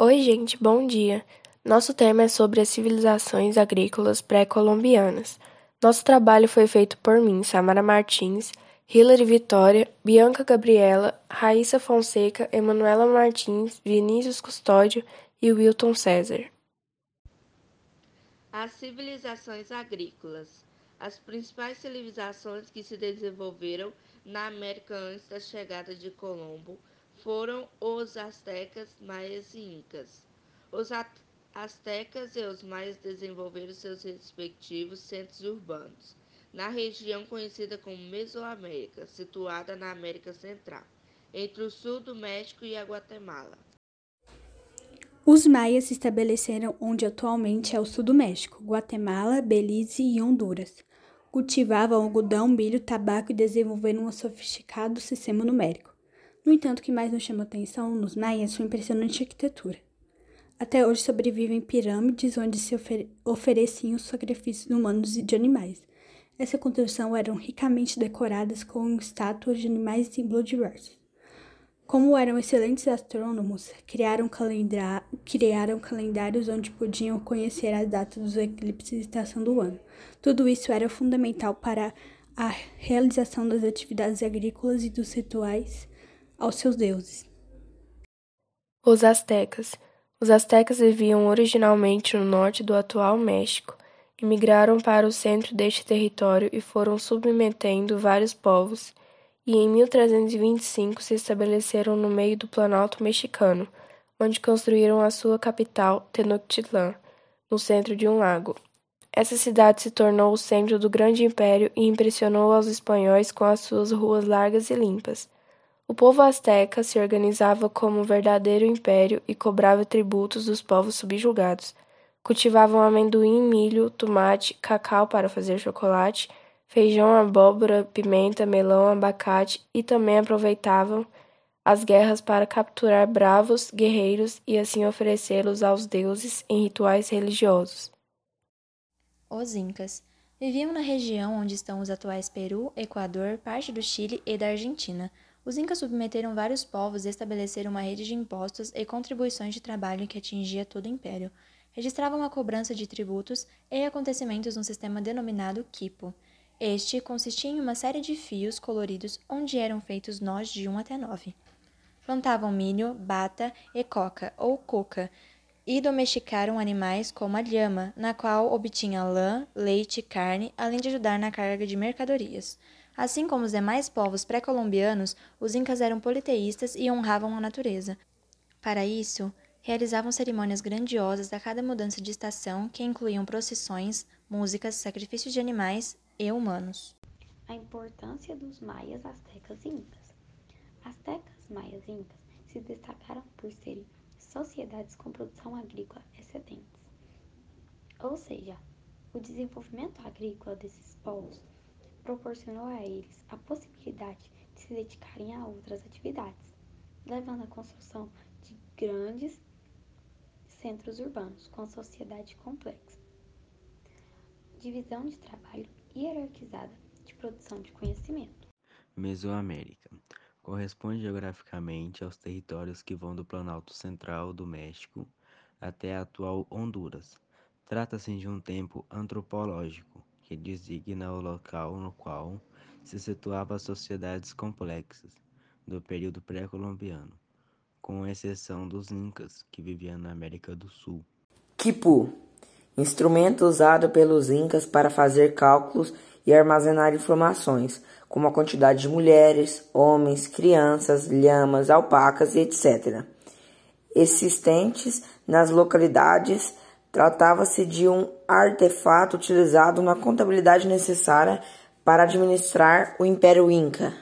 Oi, gente, bom dia. Nosso tema é sobre as civilizações agrícolas pré-colombianas. Nosso trabalho foi feito por mim, Samara Martins, Hilary Vitória, Bianca Gabriela, Raíssa Fonseca, Emanuela Martins, Vinícius Custódio e Wilton César. As civilizações agrícolas. As principais civilizações que se desenvolveram na América antes da chegada de Colombo foram os astecas, maias e incas. Os astecas e os maias desenvolveram seus respectivos centros urbanos na região conhecida como Mesoamérica, situada na América Central, entre o sul do México e a Guatemala. Os maias se estabeleceram onde atualmente é o sul do México, Guatemala, Belize e Honduras. Cultivavam algodão, milho, tabaco e desenvolveram um sofisticado sistema numérico. No entanto, o que mais nos chama atenção nos maias foi impressionante arquitetura. Até hoje sobrevivem pirâmides onde se ofer ofereciam os sacrifícios humanos e de animais. Essa construção eram ricamente decoradas com estátuas de animais e símbolos diversos. Como eram excelentes astrônomos, criaram, criaram calendários onde podiam conhecer as datas dos eclipses e estação do ano. Tudo isso era fundamental para a realização das atividades agrícolas e dos rituais aos seus deuses. Os Aztecas. Os Aztecas viviam originalmente no norte do atual México e migraram para o centro deste território e foram submetendo vários povos, e em 1325 se estabeleceram no meio do Planalto mexicano, onde construíram a sua capital, Tenochtitlan, no centro de um lago. Essa cidade se tornou o centro do grande império e impressionou aos espanhóis com as suas ruas largas e limpas. O povo asteca se organizava como um verdadeiro império e cobrava tributos dos povos subjugados. Cultivavam amendoim, milho, tomate, cacau para fazer chocolate, feijão, abóbora, pimenta, melão, abacate e também aproveitavam as guerras para capturar bravos guerreiros e assim oferecê-los aos deuses em rituais religiosos. Os Incas viviam na região onde estão os atuais Peru, Equador, parte do Chile e da Argentina. Os Incas submeteram vários povos e estabeleceram uma rede de impostos e contribuições de trabalho que atingia todo o império. Registravam a cobrança de tributos e acontecimentos num sistema denominado quipo. Este consistia em uma série de fios coloridos onde eram feitos nós de 1 até 9. Plantavam milho, bata e coca ou coca e domesticaram animais como a lhama, na qual obtinha lã, leite e carne, além de ajudar na carga de mercadorias. Assim como os demais povos pré-colombianos, os incas eram politeístas e honravam a natureza. Para isso, realizavam cerimônias grandiosas a cada mudança de estação, que incluíam procissões, músicas, sacrifícios de animais e humanos. A importância dos maias, astecas e incas. Astecas, maias e incas se destacaram por serem sociedades com produção agrícola excedentes. Ou seja, o desenvolvimento agrícola desses povos proporcionou a eles a possibilidade de se dedicarem a outras atividades, levando à construção de grandes centros urbanos com sociedade complexa. Divisão de trabalho hierarquizada de produção de conhecimento. Mesoamérica corresponde geograficamente aos territórios que vão do Planalto Central do México até a atual Honduras. Trata-se de um tempo antropológico que designa o local no qual se situavam as sociedades complexas do período pré-colombiano, com exceção dos Incas, que viviam na América do Sul. Quipu instrumento usado pelos Incas para fazer cálculos e armazenar informações, como a quantidade de mulheres, homens, crianças, lhamas, alpacas etc. Existentes nas localidades Tratava-se de um artefato utilizado na contabilidade necessária para administrar o Império Inca.